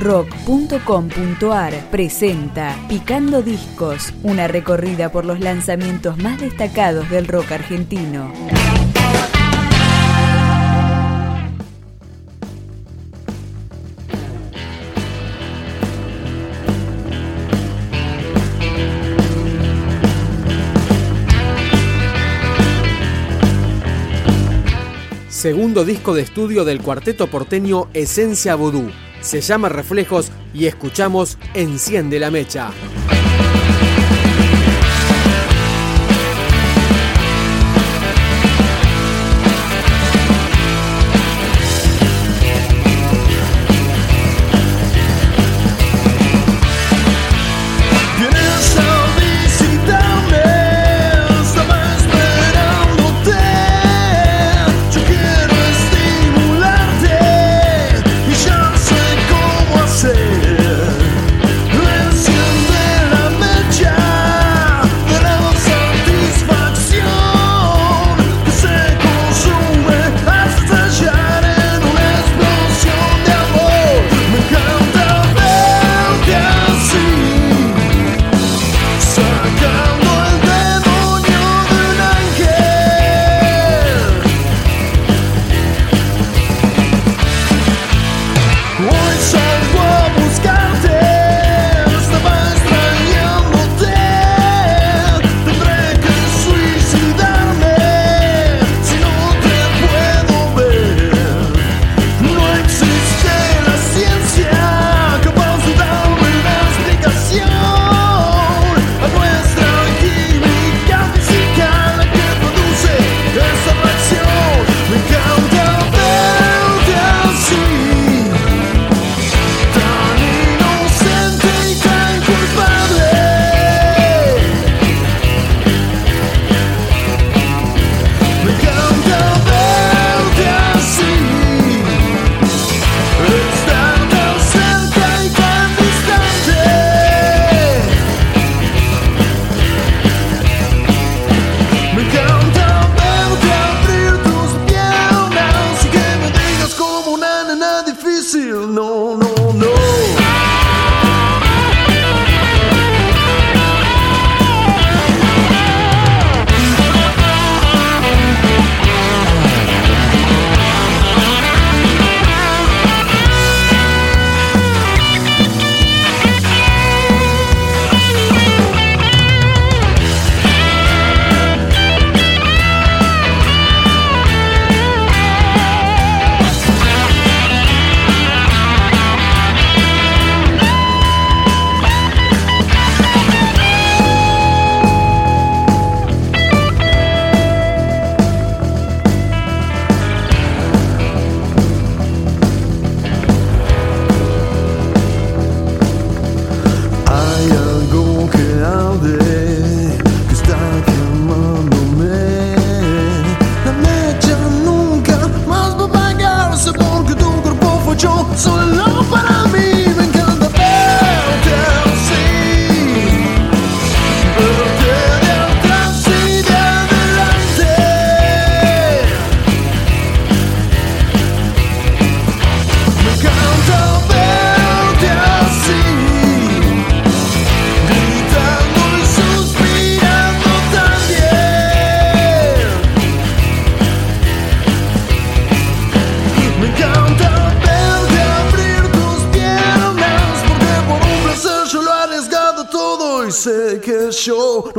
rock.com.ar presenta Picando Discos, una recorrida por los lanzamientos más destacados del rock argentino. Segundo disco de estudio del cuarteto porteño Esencia Vodú. Se llama Reflejos y escuchamos Enciende la Mecha.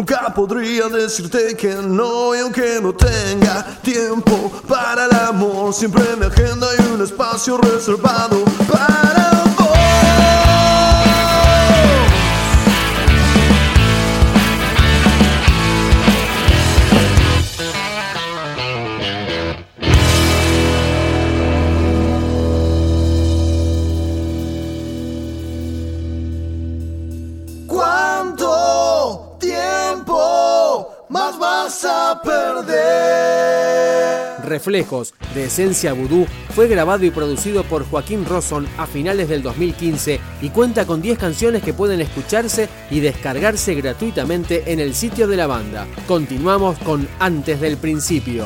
Nunca podría decirte que no Y aunque no tenga tiempo para el amor Siempre en mi agenda hay un espacio reservado para De Esencia Vudú fue grabado y producido por Joaquín Rosson a finales del 2015 y cuenta con 10 canciones que pueden escucharse y descargarse gratuitamente en el sitio de la banda. Continuamos con Antes del Principio.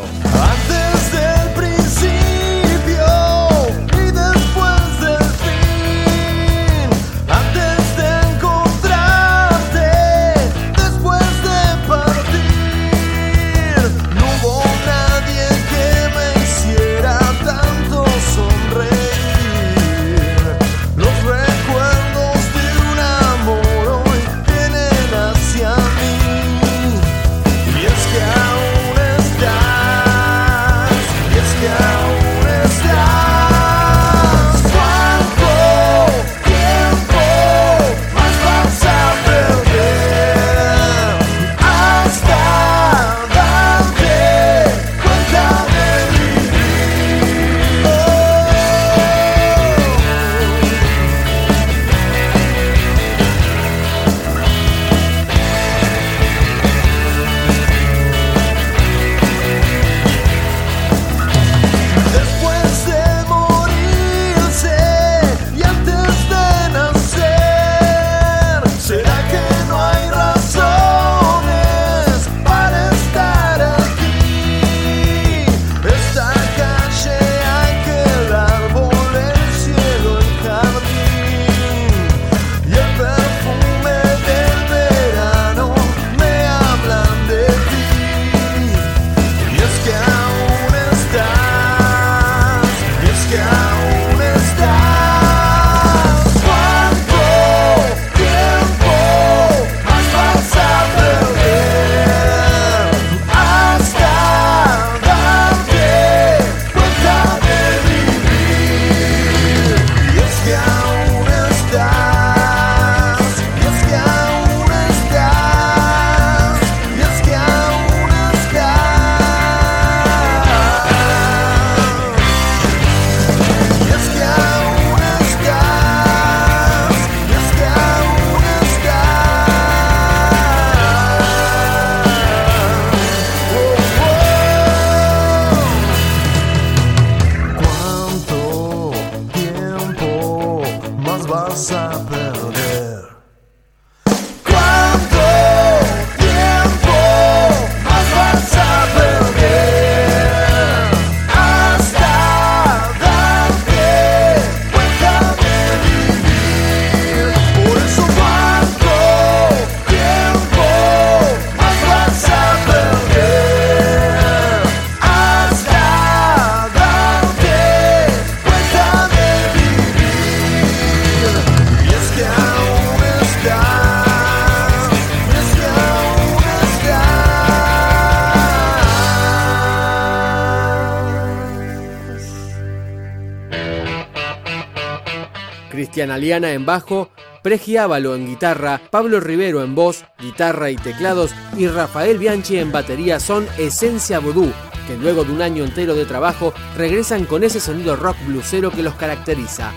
En bajo, Pregiávalo en guitarra, Pablo Rivero en voz, guitarra y teclados y Rafael Bianchi en batería son Esencia Voodoo, que luego de un año entero de trabajo regresan con ese sonido rock blusero que los caracteriza.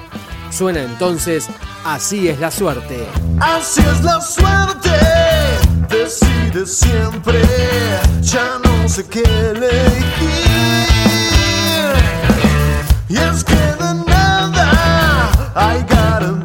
Suena entonces Así es la suerte. Así es la suerte, decide siempre, ya no sé qué elegir. Y es que de nada hay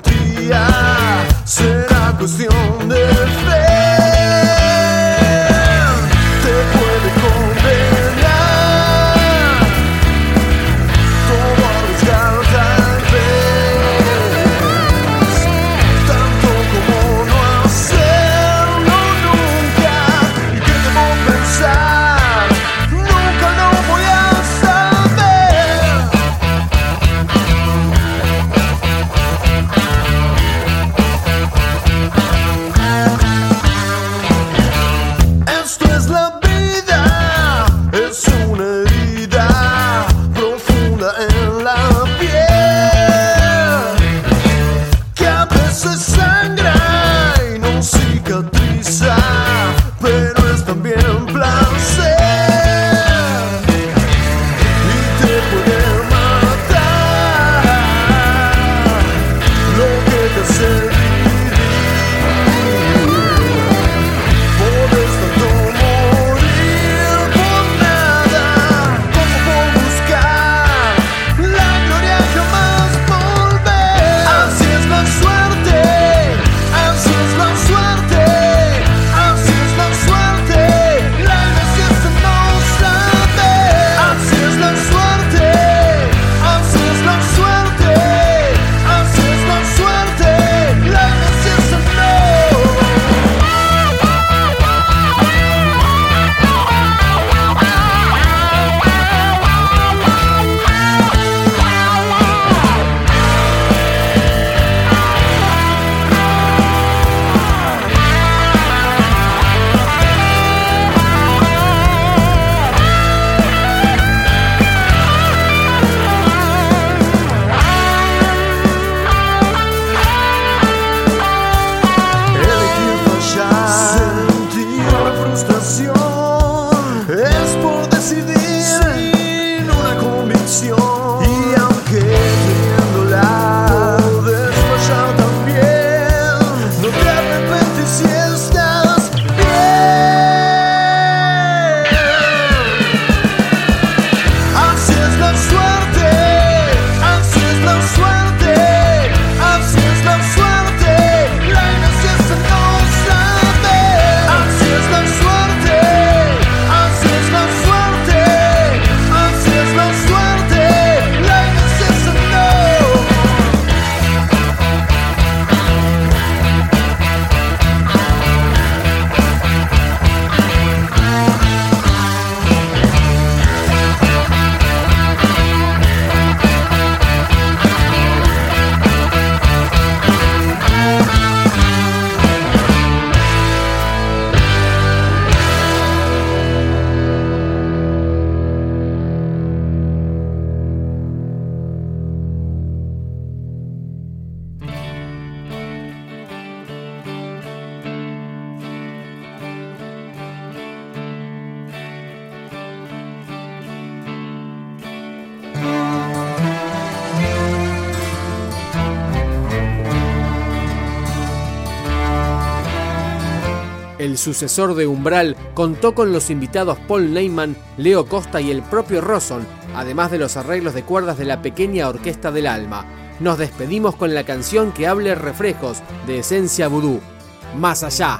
El sucesor de Umbral contó con los invitados Paul Neyman, Leo Costa y el propio Rosson, además de los arreglos de cuerdas de la pequeña Orquesta del Alma. Nos despedimos con la canción que hable reflejos de Esencia Vudú. Más allá.